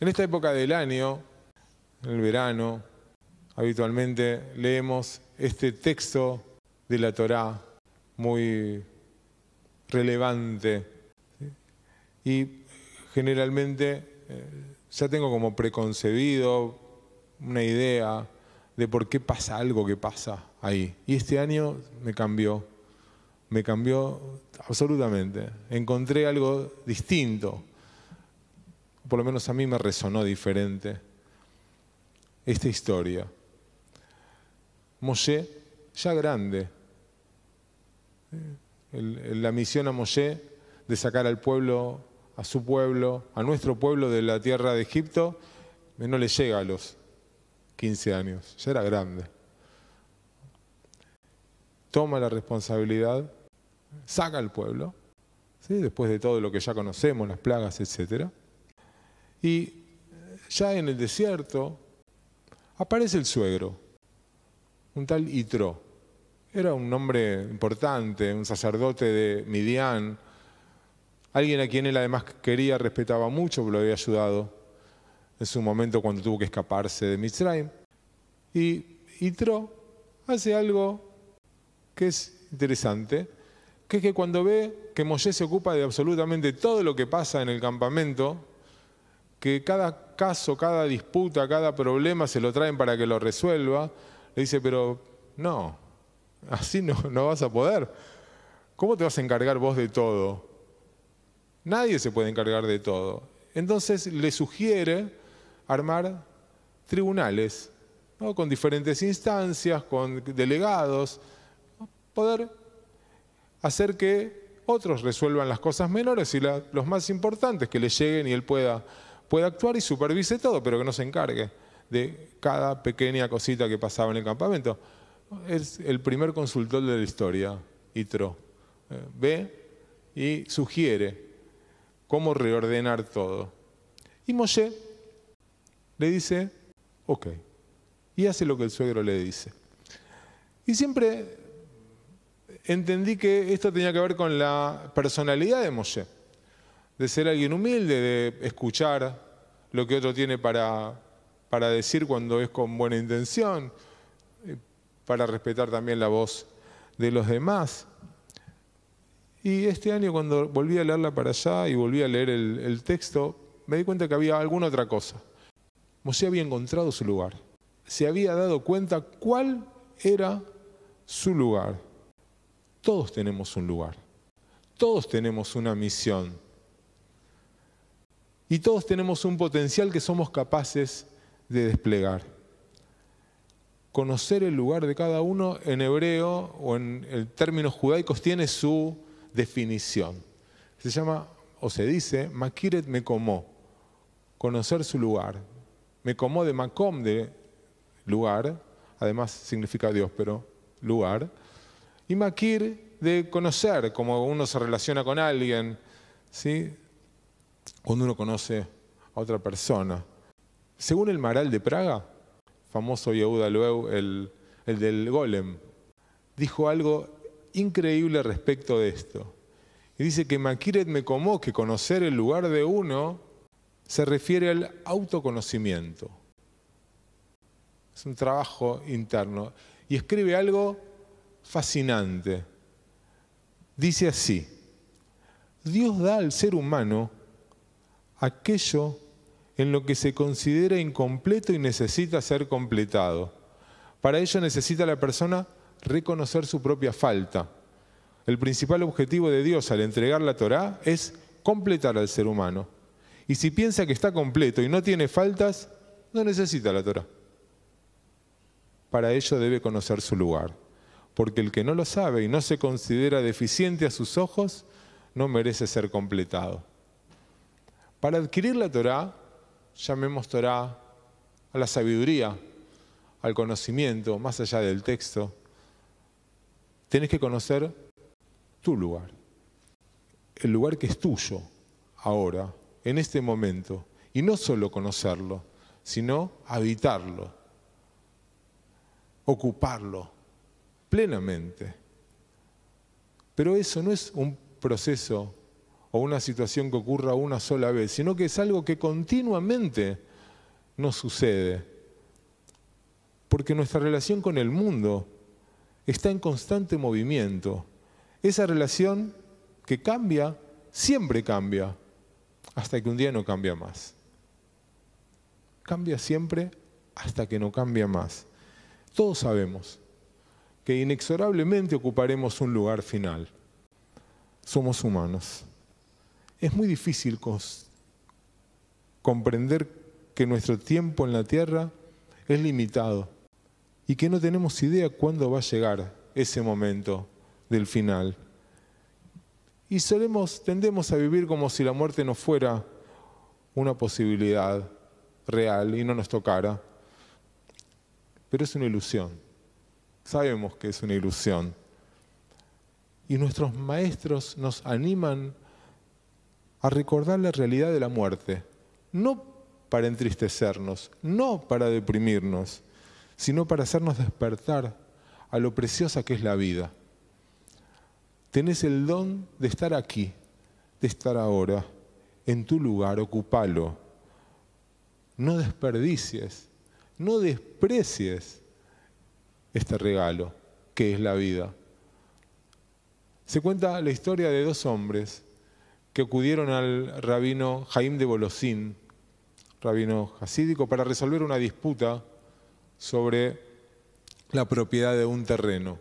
En esta época del año, en el verano, habitualmente leemos este texto de la Torá muy relevante y generalmente eh, ya tengo como preconcebido una idea de por qué pasa algo que pasa ahí. Y este año me cambió, me cambió absolutamente. Encontré algo distinto, por lo menos a mí me resonó diferente esta historia. Moshe, ya grande, la misión a Moshe de sacar al pueblo, a su pueblo, a nuestro pueblo de la tierra de Egipto, no le llega a los 15 años, ya era grande. Toma la responsabilidad, saca al pueblo, ¿sí? después de todo lo que ya conocemos, las plagas, etc. Y ya en el desierto aparece el suegro, un tal Itro. Era un hombre importante, un sacerdote de Midian, alguien a quien él además quería, respetaba mucho, lo había ayudado en su momento cuando tuvo que escaparse de Mitzrayim. Y Itro hace algo que es interesante, que es que cuando ve que Moshe se ocupa de absolutamente todo lo que pasa en el campamento, que cada caso, cada disputa, cada problema se lo traen para que lo resuelva, le dice, pero no, así no, no vas a poder. ¿Cómo te vas a encargar vos de todo? Nadie se puede encargar de todo. Entonces le sugiere armar tribunales, con diferentes instancias, con delegados, poder hacer que otros resuelvan las cosas menores y los más importantes, que le lleguen y él pueda, pueda actuar y supervise todo, pero que no se encargue de cada pequeña cosita que pasaba en el campamento. Es el primer consultor de la historia, Itro. Eh, ve y sugiere cómo reordenar todo. Y Moshe le dice, ok, y hace lo que el suegro le dice. Y siempre entendí que esto tenía que ver con la personalidad de Moshe, de ser alguien humilde, de escuchar lo que otro tiene para, para decir cuando es con buena intención, para respetar también la voz de los demás. Y este año cuando volví a leerla para allá y volví a leer el, el texto, me di cuenta que había alguna otra cosa. Mosé había encontrado su lugar. Se había dado cuenta cuál era su lugar. Todos tenemos un lugar. Todos tenemos una misión. Y todos tenemos un potencial que somos capaces de desplegar. Conocer el lugar de cada uno en hebreo o en términos judaicos tiene su definición. Se llama, o se dice, Makiret Mekomó, conocer su lugar. Me como de Macom, de lugar, además significa Dios, pero lugar. Y Makir, de conocer, como uno se relaciona con alguien, ¿sí? Cuando uno conoce a otra persona. Según el Maral de Praga, famoso Yehuda Lueu, el, el del Golem, dijo algo increíble respecto de esto. Y dice que Makiret me como que conocer el lugar de uno se refiere al autoconocimiento. Es un trabajo interno. Y escribe algo fascinante. Dice así, Dios da al ser humano aquello en lo que se considera incompleto y necesita ser completado. Para ello necesita la persona reconocer su propia falta. El principal objetivo de Dios al entregar la Torá es completar al ser humano. Y si piensa que está completo y no tiene faltas, no necesita la Torah. Para ello debe conocer su lugar, porque el que no lo sabe y no se considera deficiente a sus ojos, no merece ser completado. Para adquirir la Torah, llamemos Torah a la sabiduría, al conocimiento, más allá del texto, tienes que conocer tu lugar, el lugar que es tuyo ahora, en este momento. Y no solo conocerlo, sino habitarlo, ocuparlo plenamente. Pero eso no es un proceso o una situación que ocurra una sola vez, sino que es algo que continuamente nos sucede. Porque nuestra relación con el mundo está en constante movimiento. Esa relación que cambia, siempre cambia, hasta que un día no cambia más. Cambia siempre hasta que no cambia más. Todos sabemos que inexorablemente ocuparemos un lugar final. Somos humanos. Es muy difícil comprender que nuestro tiempo en la tierra es limitado y que no tenemos idea cuándo va a llegar ese momento del final. Y solemos, tendemos a vivir como si la muerte no fuera una posibilidad real y no nos tocara. Pero es una ilusión. Sabemos que es una ilusión. Y nuestros maestros nos animan a recordar la realidad de la muerte, no para entristecernos, no para deprimirnos, sino para hacernos despertar a lo preciosa que es la vida. Tenés el don de estar aquí, de estar ahora, en tu lugar, ocupalo. No desperdicies, no desprecies este regalo que es la vida. Se cuenta la historia de dos hombres que acudieron al rabino Jaim de Bolosín, rabino hasídico, para resolver una disputa sobre la propiedad de un terreno.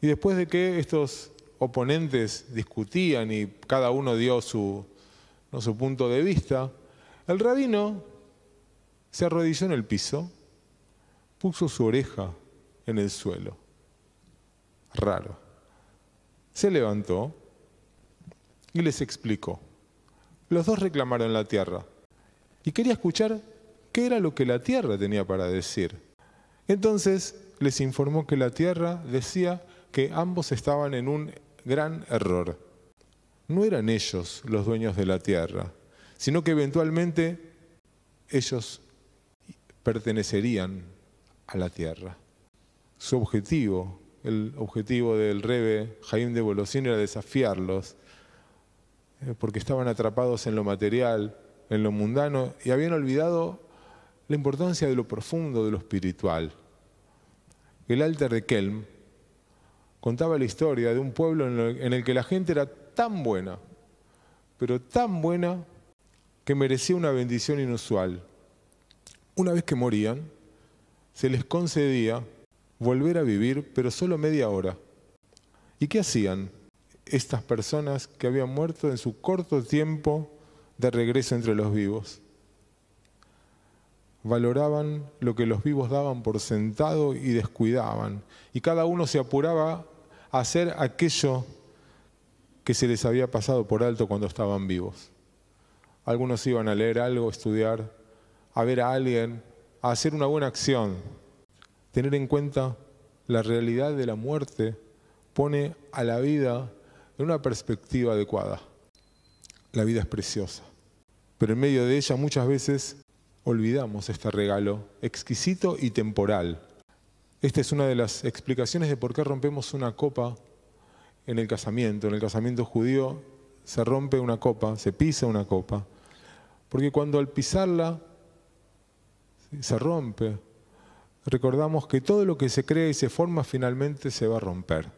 Y después de que estos oponentes discutían y cada uno dio su, su punto de vista, el rabino se arrodilló en el piso, puso su oreja en el suelo. Raro. Se levantó y les explicó. Los dos reclamaron la tierra y quería escuchar qué era lo que la tierra tenía para decir. Entonces les informó que la tierra decía que ambos estaban en un gran error. No eran ellos los dueños de la tierra, sino que eventualmente ellos pertenecerían a la tierra. Su objetivo, el objetivo del rebe Jaime de Bolosín era desafiarlos, porque estaban atrapados en lo material, en lo mundano, y habían olvidado la importancia de lo profundo, de lo espiritual. El altar de Kelm contaba la historia de un pueblo en el que la gente era tan buena, pero tan buena que merecía una bendición inusual. Una vez que morían, se les concedía volver a vivir, pero solo media hora. ¿Y qué hacían estas personas que habían muerto en su corto tiempo de regreso entre los vivos? valoraban lo que los vivos daban por sentado y descuidaban. Y cada uno se apuraba a hacer aquello que se les había pasado por alto cuando estaban vivos. Algunos iban a leer algo, estudiar, a ver a alguien, a hacer una buena acción. Tener en cuenta la realidad de la muerte pone a la vida en una perspectiva adecuada. La vida es preciosa, pero en medio de ella muchas veces olvidamos este regalo exquisito y temporal. Esta es una de las explicaciones de por qué rompemos una copa en el casamiento. En el casamiento judío se rompe una copa, se pisa una copa, porque cuando al pisarla se rompe, recordamos que todo lo que se crea y se forma finalmente se va a romper.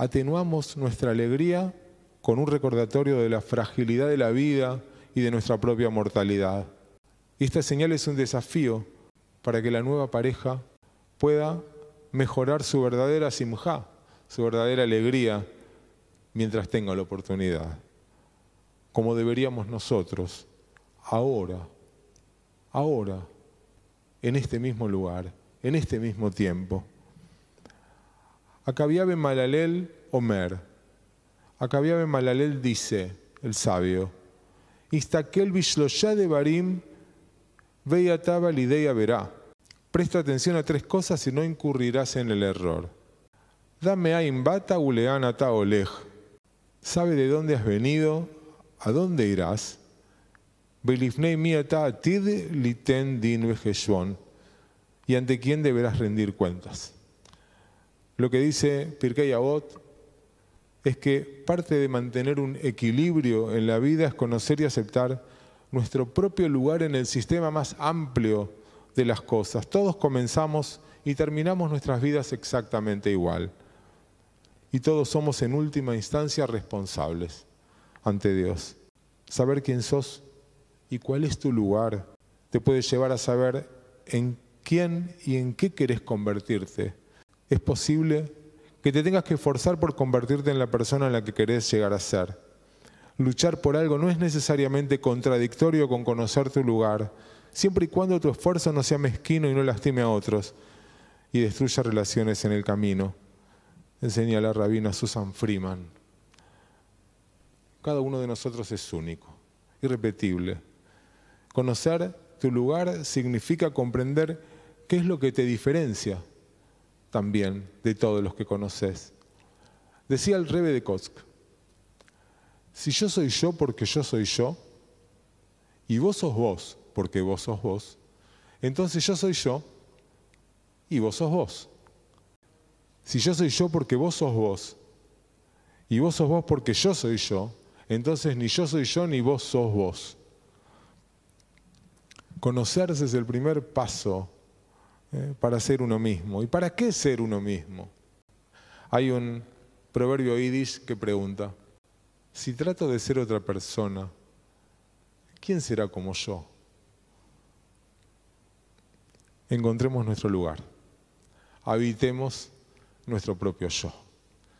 Atenuamos nuestra alegría con un recordatorio de la fragilidad de la vida, y de nuestra propia mortalidad. Y esta señal es un desafío para que la nueva pareja pueda mejorar su verdadera simja, su verdadera alegría, mientras tenga la oportunidad. Como deberíamos nosotros, ahora, ahora, en este mismo lugar, en este mismo tiempo. Acabiabe Malalel Omer. Acabiabe Malalel dice, el sabio, Istakel de Barim, Veyataba Lideya verá. Presta atención a tres cosas y no incurrirás en el error. Dame a imbata uleanata olej. Sabe de dónde has venido, a dónde irás. Belifnei miata atid liten din Y ante quién deberás rendir cuentas. Lo que dice Pirkei Avot es que parte de mantener un equilibrio en la vida es conocer y aceptar nuestro propio lugar en el sistema más amplio de las cosas. Todos comenzamos y terminamos nuestras vidas exactamente igual. Y todos somos en última instancia responsables ante Dios. Saber quién sos y cuál es tu lugar te puede llevar a saber en quién y en qué querés convertirte. Es posible que te tengas que esforzar por convertirte en la persona en la que querés llegar a ser. Luchar por algo no es necesariamente contradictorio con conocer tu lugar, siempre y cuando tu esfuerzo no sea mezquino y no lastime a otros y destruya relaciones en el camino. Enseña la rabina Susan Freeman. Cada uno de nosotros es único, irrepetible. Conocer tu lugar significa comprender qué es lo que te diferencia también de todos los que conoces. Decía el Rebe de Kosk, si yo soy yo porque yo soy yo, y vos sos vos porque vos sos vos, entonces yo soy yo y vos sos vos. Si yo soy yo porque vos sos vos, y vos sos vos porque yo soy yo, entonces ni yo soy yo ni vos sos vos. Conocerse es el primer paso eh, para ser uno mismo. ¿Y para qué ser uno mismo? Hay un proverbio yiddish que pregunta, si trato de ser otra persona, ¿quién será como yo? Encontremos nuestro lugar, habitemos nuestro propio yo.